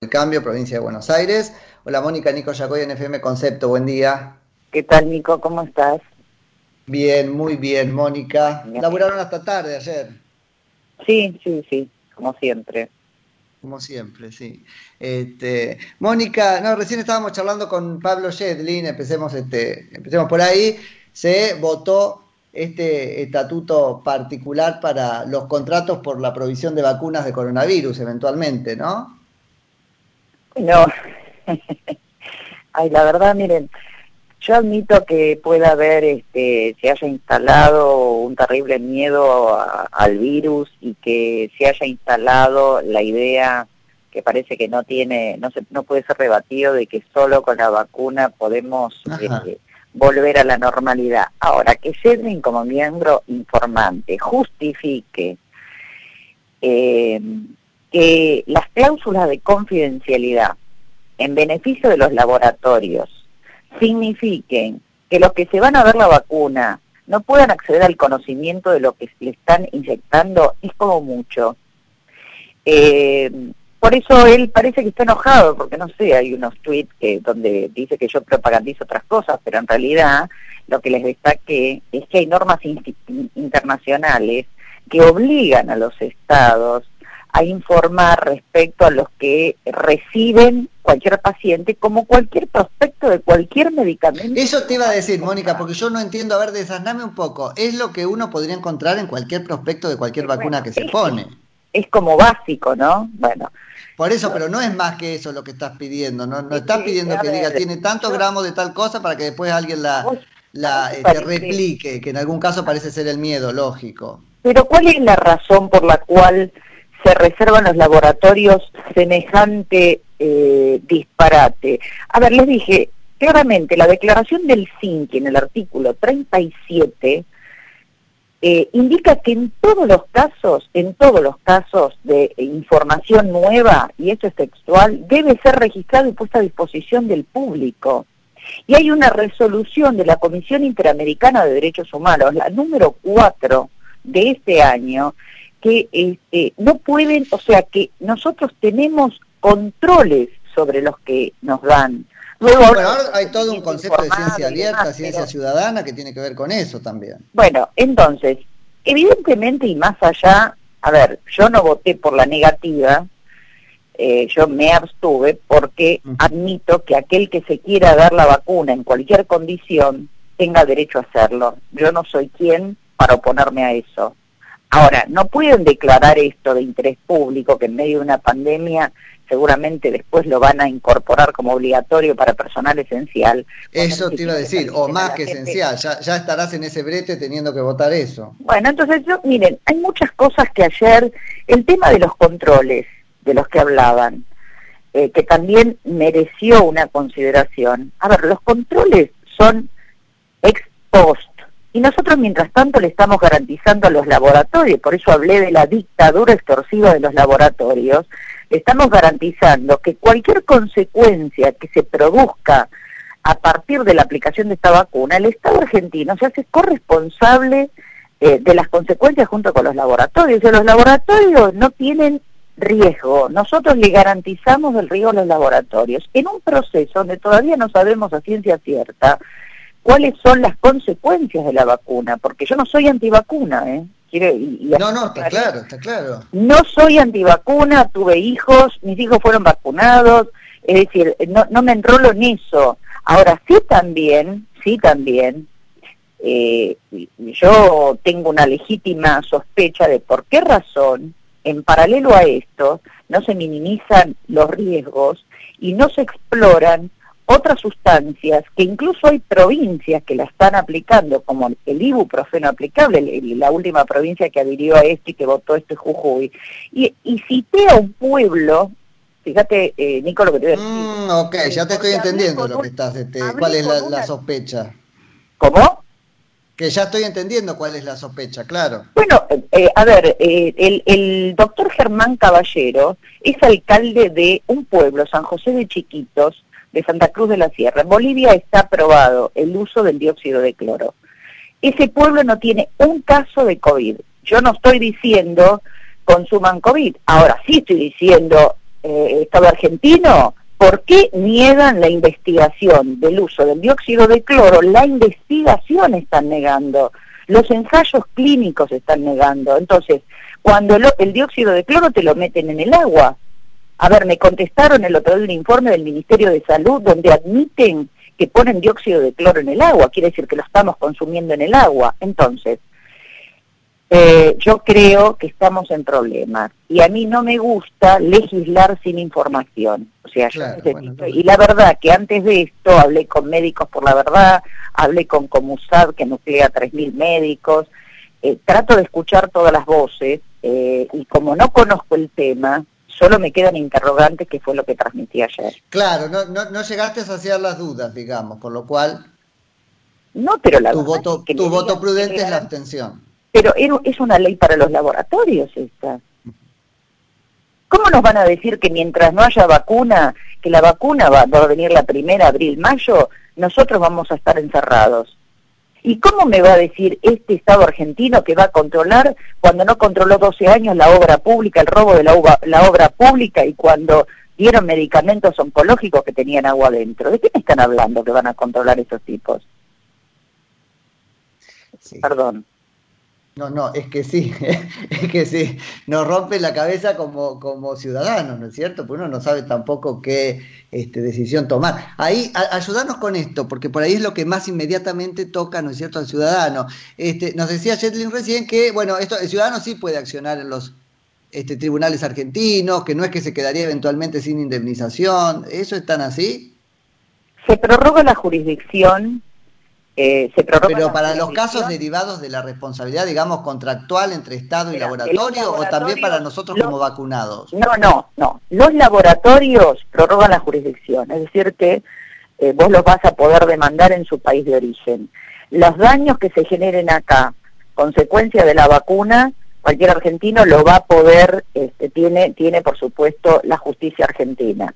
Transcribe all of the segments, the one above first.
El Cambio, provincia de Buenos Aires. Hola Mónica, Nico Yacoy en FM Concepto, buen día. ¿Qué tal Nico? ¿Cómo estás? Bien, muy bien, Mónica. ¿Laburaron hasta tarde ayer? Sí, sí, sí, como siempre. Como siempre, sí. Este, Mónica, no, recién estábamos charlando con Pablo Shedlin, empecemos, este, empecemos por ahí. Se votó este estatuto particular para los contratos por la provisión de vacunas de coronavirus, eventualmente, ¿no? No, ay, la verdad, miren, yo admito que pueda haber, este, se haya instalado un terrible miedo al virus y que se haya instalado la idea que parece que no tiene, no se, no puede ser rebatido de que solo con la vacuna podemos este, volver a la normalidad. Ahora, que Sedrin como miembro informante justifique eh, que las cláusulas de confidencialidad en beneficio de los laboratorios signifiquen que los que se van a ver la vacuna no puedan acceder al conocimiento de lo que le están inyectando, es como mucho. Eh, por eso él parece que está enojado, porque no sé, hay unos tweets que, donde dice que yo propagandizo otras cosas, pero en realidad lo que les destaque es que hay normas internacionales que obligan a los estados a informar respecto a los que reciben cualquier paciente como cualquier prospecto de cualquier medicamento. Eso te iba a decir, Mónica, porque yo no entiendo, a ver, desasname un poco, es lo que uno podría encontrar en cualquier prospecto de cualquier vacuna que se pone. Es como básico, ¿no? Bueno. Por eso, pero no es más que eso lo que estás pidiendo, no, no estás pidiendo que diga tiene tantos gramos de tal cosa para que después alguien la, la este, replique, que en algún caso parece ser el miedo, lógico. Pero ¿cuál es la razón por la cual se reservan los laboratorios semejante eh, disparate. A ver, les dije, claramente, la declaración del CINCI en el artículo 37 eh, indica que en todos los casos, en todos los casos de información nueva, y esto es textual, debe ser registrado y puesta a disposición del público. Y hay una resolución de la Comisión Interamericana de Derechos Humanos, la número 4 de este año, que este, no pueden, o sea, que nosotros tenemos controles sobre los que nos dan. Luego, bueno, ahora hay todo un concepto de ciencia abierta, ciencia ciudadana, que tiene que ver con eso también. Bueno, entonces, evidentemente y más allá, a ver, yo no voté por la negativa, eh, yo me abstuve porque admito que aquel que se quiera dar la vacuna en cualquier condición tenga derecho a hacerlo. Yo no soy quien para oponerme a eso. Ahora, no pueden declarar esto de interés público, que en medio de una pandemia seguramente después lo van a incorporar como obligatorio para personal esencial. Eso te iba a decir, o más que esencial, ya, estarás en ese brete teniendo que votar eso. Bueno, entonces yo, miren, hay muchas cosas que ayer, el tema de los controles de los que hablaban, eh, que también mereció una consideración. A ver, los controles son ex post, y nosotros, mientras tanto, le estamos garantizando a los laboratorios, por eso hablé de la dictadura extorsiva de los laboratorios, le estamos garantizando que cualquier consecuencia que se produzca a partir de la aplicación de esta vacuna, el Estado argentino se hace corresponsable eh, de las consecuencias junto con los laboratorios. Y los laboratorios no tienen riesgo. Nosotros le garantizamos el riesgo a los laboratorios. En un proceso donde todavía no sabemos a ciencia cierta cuáles son las consecuencias de la vacuna, porque yo no soy antivacuna, ¿eh? no, no, está claro, está claro. No soy antivacuna, tuve hijos, mis hijos fueron vacunados, es decir, no, no me enrolo en eso. Ahora sí también, sí también, eh, yo tengo una legítima sospecha de por qué razón, en paralelo a esto, no se minimizan los riesgos y no se exploran otras sustancias que incluso hay provincias que la están aplicando, como el ibuprofeno aplicable, la última provincia que adhirió a este y que votó este Jujuy. Y, y cité a un pueblo, fíjate, eh, Nico, lo que te voy a decir. Mm, ok, ya te estoy entendiendo lo que estás, este, cuál es la, sospecha. ¿Cómo? Que ya estoy entendiendo cuál es la sospecha, claro. Bueno, eh, a ver, eh, el, el doctor Germán Caballero es alcalde de un pueblo, San José de Chiquitos, de Santa Cruz de la Sierra. En Bolivia está aprobado el uso del dióxido de cloro. Ese pueblo no tiene un caso de COVID. Yo no estoy diciendo consuman COVID. Ahora sí estoy diciendo eh, Estado argentino, ¿por qué niegan la investigación del uso del dióxido de cloro? La investigación están negando, los ensayos clínicos están negando. Entonces, cuando el dióxido de cloro te lo meten en el agua, a ver, me contestaron el otro día un informe del Ministerio de Salud donde admiten que ponen dióxido de cloro en el agua, quiere decir que lo estamos consumiendo en el agua. Entonces, eh, yo creo que estamos en problemas y a mí no me gusta legislar sin información. O sea, y la verdad que antes de esto hablé con Médicos por la Verdad, hablé con Comusad que nuclea 3.000 médicos, eh, trato de escuchar todas las voces eh, y como no conozco el tema, solo me quedan interrogantes que fue lo que transmití ayer. Claro, no, no, no llegaste a saciar las dudas, digamos, con lo cual... No, pero la tu voto, tu voto prudente es la abstención. Pero es una ley para los laboratorios esta. ¿Cómo nos van a decir que mientras no haya vacuna, que la vacuna va, va a venir la primera, abril, mayo, nosotros vamos a estar encerrados? ¿Y cómo me va a decir este Estado argentino que va a controlar cuando no controló 12 años la obra pública, el robo de la, obra pública y cuando dieron medicamentos oncológicos que tenían agua adentro? ¿De qué me están hablando que van a controlar esos tipos? Perdón. No, no, es que sí, es que sí, nos rompe la cabeza como, como ciudadanos, ¿no es cierto? Porque uno no sabe tampoco qué este, decisión tomar. Ahí, ayudarnos con esto, porque por ahí es lo que más inmediatamente toca, ¿no es cierto?, al ciudadano. Este, nos decía Jetlin recién que, bueno, esto, el ciudadano sí puede accionar en los este, tribunales argentinos, que no es que se quedaría eventualmente sin indemnización, ¿eso es tan así? Se prorroga la jurisdicción eh, Pero para los casos derivados de la responsabilidad, digamos, contractual entre Estado y laboratorio, o también para nosotros como vacunados. No, no, no. Los laboratorios prorrogan la jurisdicción, es decir, que eh, vos los vas a poder demandar en su país de origen. Los daños que se generen acá, consecuencia de la vacuna, cualquier argentino lo va a poder, este, tiene, tiene por supuesto la justicia argentina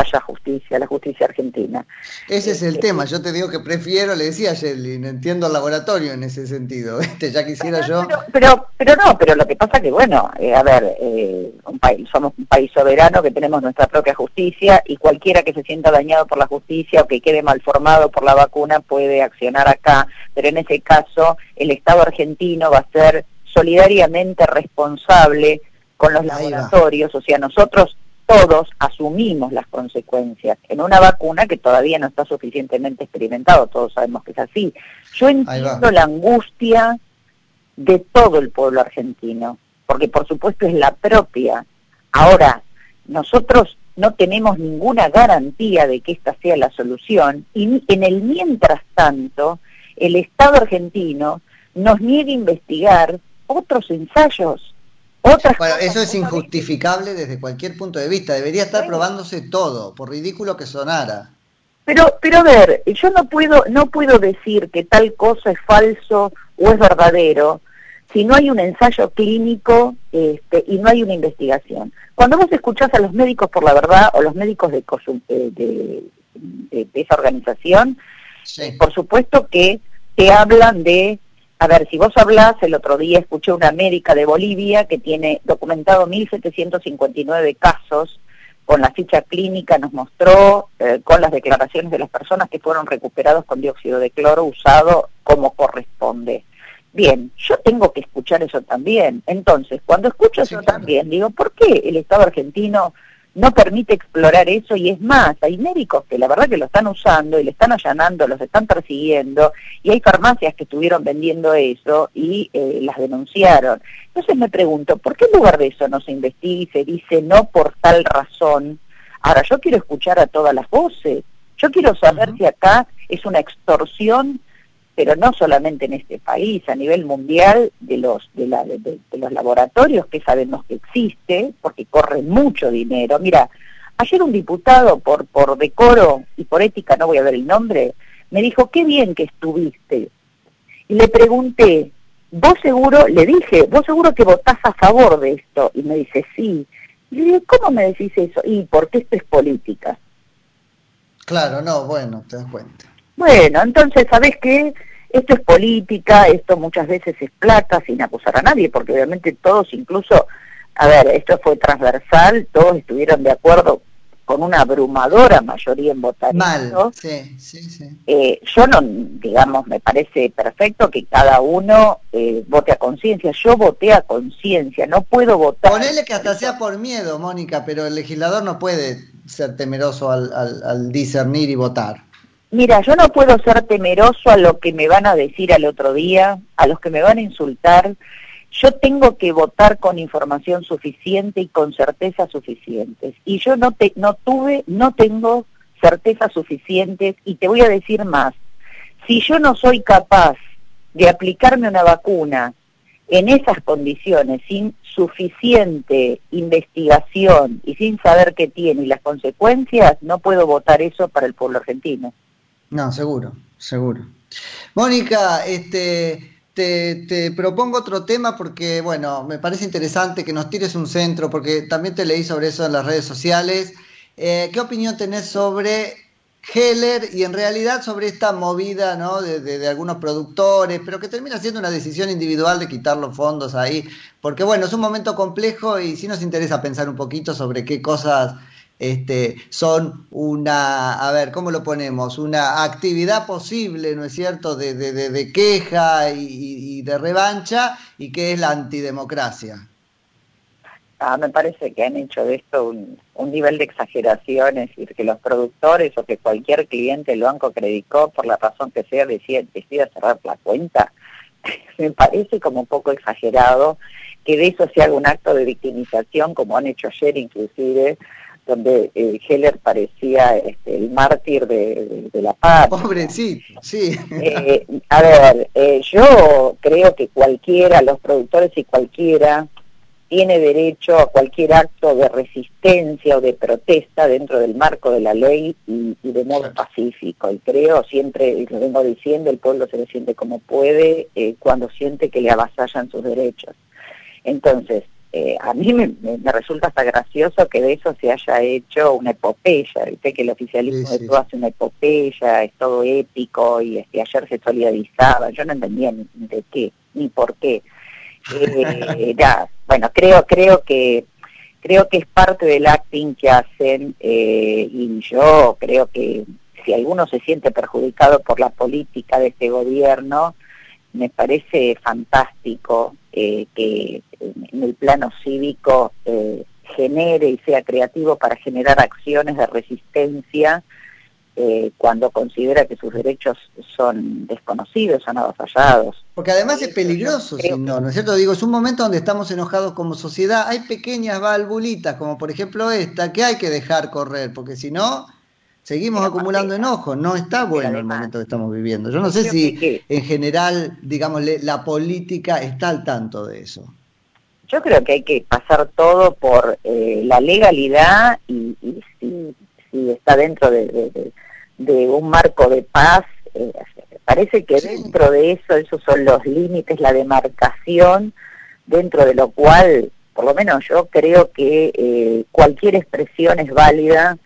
haya justicia, la justicia argentina. Ese es el eh, tema, yo te digo que prefiero, le decía a entiendo el laboratorio en ese sentido, este, ya quisiera yo... Pero, pero, no, pero lo que pasa que, bueno, eh, a ver, eh, un país, somos un país soberano que tenemos nuestra propia justicia y cualquiera que se sienta dañado por la justicia o que quede mal formado por la vacuna puede accionar acá, pero en ese caso el Estado argentino va a ser solidariamente responsable con los laboratorios, o sea, nosotros todos asumimos las consecuencias en una vacuna que todavía no está suficientemente experimentado, todos sabemos que es así. Yo entiendo la angustia de todo el pueblo argentino, porque por supuesto es la propia. Ahora, nosotros no tenemos ninguna garantía de que esta sea la solución y en el mientras tanto, el Estado argentino nos niega a investigar otros ensayos bueno, eso es injustificable desde cualquier punto de vista. Debería estar probándose todo, por ridículo que sonara. Pero, pero a ver, yo no puedo, no puedo decir que tal cosa es falso o es verdadero si no hay un ensayo clínico este, y no hay una investigación. Cuando vos escuchás a los médicos por la verdad o los médicos de, de, de, esa organización, por supuesto que te hablan de a ver, si vos hablás, el otro día escuché una médica de Bolivia que tiene documentado 1.759 casos, con la ficha clínica nos mostró, eh, con las declaraciones de las personas que fueron recuperados con dióxido de cloro usado como corresponde. Bien, yo tengo que escuchar eso también. Entonces, cuando escucho eso también, digo, ¿por qué el Estado argentino no permite explorar eso y es más, hay médicos que la verdad que lo están usando y le están allanando, los están persiguiendo y hay farmacias que estuvieron vendiendo eso y eh, las denunciaron. Entonces me pregunto, ¿por qué en lugar de eso no se investiga y se dice no por tal razón? Ahora, yo quiero escuchar a todas las voces, yo quiero saber si acá es una extorsión pero no solamente en este país, a nivel mundial de los, de, la, de, los laboratorios que sabemos que existe, porque corre mucho dinero. Mira, ayer un diputado por, por decoro y por ética, no voy a ver el nombre, me dijo, qué bien que estuviste. Y le pregunté, vos seguro, le dije, vos seguro que votás a favor de esto. Y me dice, sí. Y le dije, ¿cómo me decís eso? Y porque esto es política. Claro, no, bueno, te das cuenta. Bueno, entonces, ¿sabes qué? Esto es política, esto muchas veces es plata, sin acusar a nadie, porque obviamente todos, incluso a ver, esto fue transversal, todos estuvieron de acuerdo con una abrumadora mayoría en votar Mal, sí, sí, sí. Eh, yo no, digamos, me parece perfecto que cada uno eh, vote a conciencia. Yo voté a conciencia, no puedo votar. Ponele que hasta sea por miedo, Mónica, pero el legislador no puede ser temeroso al, al discernir y votar. Mira, yo no puedo ser temeroso a lo que me van a decir al otro día, a los que me van a insultar yo tengo que votar con información suficiente y con certeza suficientes. Y yo no, tuve, no tengo certeza suficientes y te voy a decir más. Si yo no soy capaz de aplicarme una vacuna en esas condiciones, sin suficiente investigación y sin saber qué tiene y las consecuencias, no puedo votar eso para el pueblo argentino. No, seguro, seguro. Mónica, este, te, propongo otro tema porque, bueno, me parece interesante que nos tires un centro, porque también te leí sobre eso en las redes sociales. Eh, ¿Qué opinión tenés sobre Heller y en realidad sobre esta movida ¿no? de, algunos productores, pero que termina siendo una decisión individual de quitar los fondos ahí? Porque, bueno, es un momento complejo y sí nos interesa pensar un poquito sobre qué cosas este, son una, a ver, ¿cómo lo ponemos? Una actividad posible, ¿no es cierto?, de, de, queja y, de revancha, y que es la antidemocracia. Ah, me parece que han hecho de esto un, nivel de exageración, es decir, que los productores o que cualquier cliente del banco credicó, por la razón que sea, decía, decida cerrar la cuenta. me parece como un poco exagerado que de eso se haga un acto de victimización, como han hecho ayer inclusive, donde eh, Heller parecía este, el mártir de, la paz. Pobrecito, sí. Eh, a ver, eh, yo creo que cualquiera, los productores y cualquiera, tiene derecho a cualquier acto de resistencia o de protesta dentro del marco de la ley y, de modo pacífico. Y creo, siempre, y lo vengo diciendo, el pueblo se lo siente como puede cuando siente que le avasallan sus derechos. Entonces, eh, a mí me, resulta hasta gracioso que de eso se haya hecho una epopeya, ¿viste? que el oficialismo de todo hace una epopeya, es todo épico y este, ayer se solidarizaba, yo no entendía ni, de qué, ni por qué. Eh, ya, bueno, creo, creo que creo que es parte del acting que hacen eh, y yo creo que si alguno se siente perjudicado por la política de este gobierno, me parece fantástico eh, que en el plano cívico eh, genere y sea creativo para generar acciones de resistencia eh, cuando considera que sus derechos son desconocidos, son avasallados. Porque además es peligroso, si no, ¿no es cierto? Digo, es un momento donde estamos enojados como sociedad, hay pequeñas valvulitas, como por ejemplo esta, que hay que dejar correr, porque si no, seguimos acumulando enojos, no está bueno el momento que estamos viviendo. Yo no sé si en general, digamos, la política está al tanto de eso. Yo creo que hay que pasar todo por eh, la legalidad y, si, está dentro de, un marco de paz, eh, parece que dentro de eso, esos son los límites, la demarcación, dentro de lo cual, por lo menos yo creo que eh, cualquier expresión es válida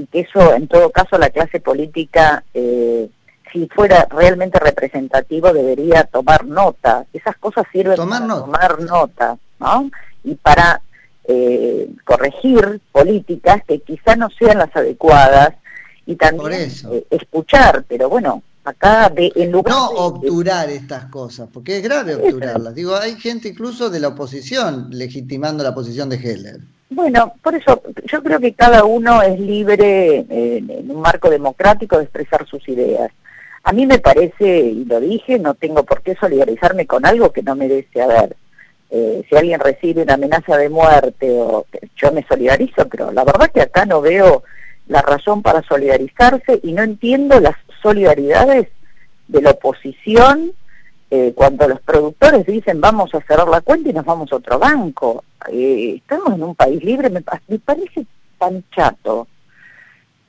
y que eso, en todo caso, la clase política, eh, si fuera realmente representativo, debería tomar nota. Esas cosas sirven para tomar nota, ¿no? Y para eh, corregir políticas que quizá no sean las adecuadas y también eh, escuchar, pero bueno, acá de, en lugar no obturar estas cosas, porque es grave obturarlas. Digo, hay gente incluso de la oposición legitimando la posición de Heller. Bueno, por eso yo creo que cada uno es libre en un marco democrático de expresar sus ideas. A mí me parece, y lo dije, no tengo por qué solidarizarme con algo que no merece haber. Eh, si alguien recibe una amenaza de muerte, o yo me solidarizo, pero la verdad que acá no veo la razón para solidarizarse y no entiendo las solidaridades de la oposición eh, cuando los productores dicen vamos a cerrar la cuenta y nos vamos a otro banco. Eh, estamos en un país libre, me, parece tan chato,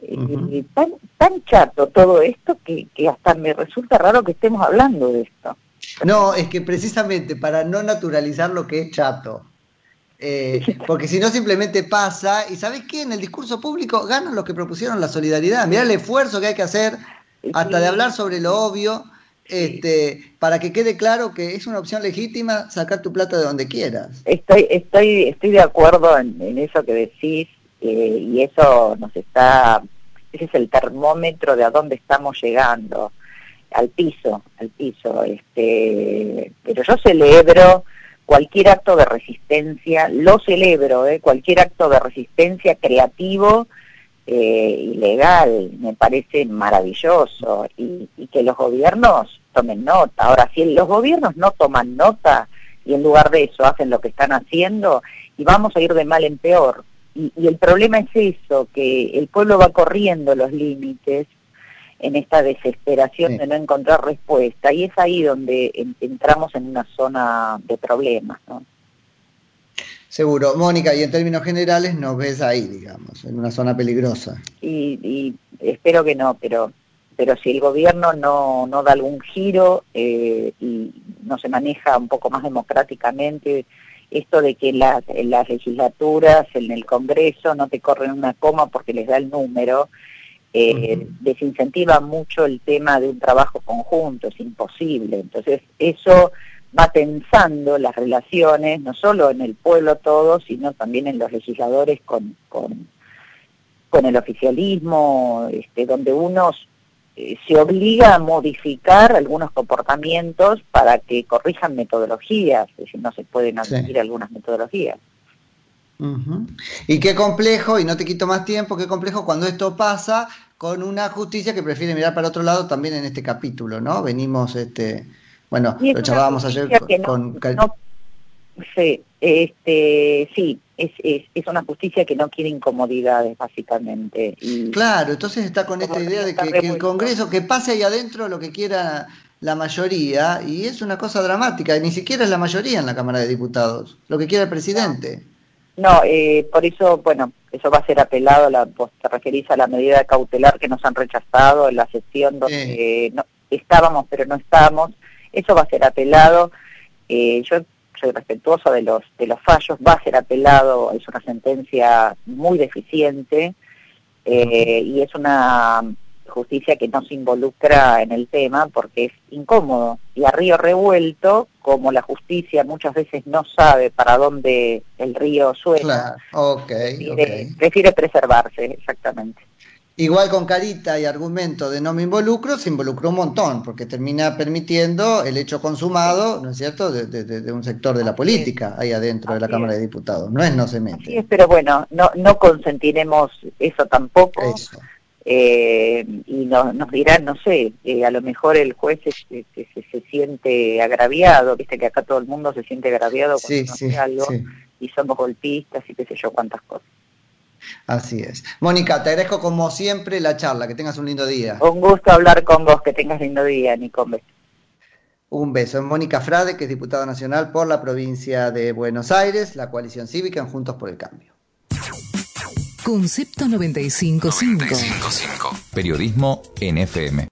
eh, tan, tan chato todo esto que, que hasta me resulta raro que estemos hablando de esto. No, es que precisamente para no naturalizar lo que es chato. porque si no simplemente pasa, y ¿sabes qué? En el discurso público ganan los que propusieron la solidaridad. Mirá el esfuerzo que hay que hacer hasta de hablar sobre lo obvio este, para que quede claro que es una opción legítima sacar tu plata de donde quieras. Estoy, estoy, estoy de acuerdo en, eso que decís eh, y eso nos está, ese es el termómetro de a dónde estamos llegando, al piso, al piso. Este, pero yo celebro cualquier acto de resistencia, lo celebro, ¿eh? cualquier acto de resistencia creativo eh, y legal, me parece maravilloso, y, que los gobiernos tomen nota. Ahora, si los gobiernos no toman nota y en lugar de eso hacen lo que están haciendo, y vamos a ir de mal en peor. Y, y el problema es eso, que el pueblo va corriendo los límites en esta desesperación de no encontrar respuesta. Y es ahí donde entramos en una zona de problemas. ¿no? Seguro. Mónica, y en términos generales nos ves ahí, digamos, en una zona peligrosa. Y, espero que no, pero pero si el gobierno no, no da algún giro eh, y no se maneja un poco más democráticamente, esto de que en las legislaturas, en el Congreso, no te corren una coma porque les da el número, eh, desincentiva mucho el tema de un trabajo conjunto, es imposible. Entonces, eso va tensando las relaciones, no solo en el pueblo todo, sino también en los legisladores con, con, con el oficialismo, este, donde uno eh, se obliga a modificar algunos comportamientos para que corrijan metodologías, es decir, no se pueden admitir algunas metodologías. Y qué complejo, y no te quito más tiempo, qué complejo cuando esto pasa con una justicia que prefiere mirar para otro lado también en este capítulo, ¿no? Venimos, este, bueno, lo charlábamos ayer con... sí, este, sí es, es, una justicia que no quiere incomodidades, básicamente. claro, entonces está con esta idea de que, que el Congreso, que pase ahí adentro lo que quiera la mayoría, y es una cosa dramática, y ni siquiera es la mayoría en la Cámara de Diputados, lo que quiera el presidente. No, eh, por eso, bueno, eso va a ser apelado, la, vos te referís a la medida cautelar que nos han rechazado en la sesión donde no, estábamos pero no estábamos, eso va a ser apelado, eh, yo soy respetuoso de los, de los fallos, va a ser apelado, es una sentencia muy deficiente eh, y es una justicia que no se involucra en el tema porque es incómodo. Y a río revuelto, como la justicia muchas veces no sabe para dónde el río suena, prefiere, preservarse, exactamente. Igual con carita y argumento de no me involucro, se involucró un montón, porque termina permitiendo el hecho consumado, ¿no es cierto?, de, un sector de la política ahí adentro de la Cámara de Diputados. No es no se mete. Sí, pero bueno, no, no consentiremos eso tampoco. Eso. Eh, y nos dirán, no sé, eh, a lo mejor el juez se, se, siente agraviado, viste que acá todo el mundo se siente agraviado cuando sí, algo y somos golpistas y qué sé yo cuántas cosas. Así es. Mónica, te agradezco como siempre la charla, que tengas un lindo día. Un gusto hablar con vos, que tengas lindo día, Nico. Un beso. Mónica Frade, que es diputada nacional por la provincia de Buenos Aires, la coalición cívica en Juntos por el Cambio. Concepto 95.5. 95.5. Periodismo NFM.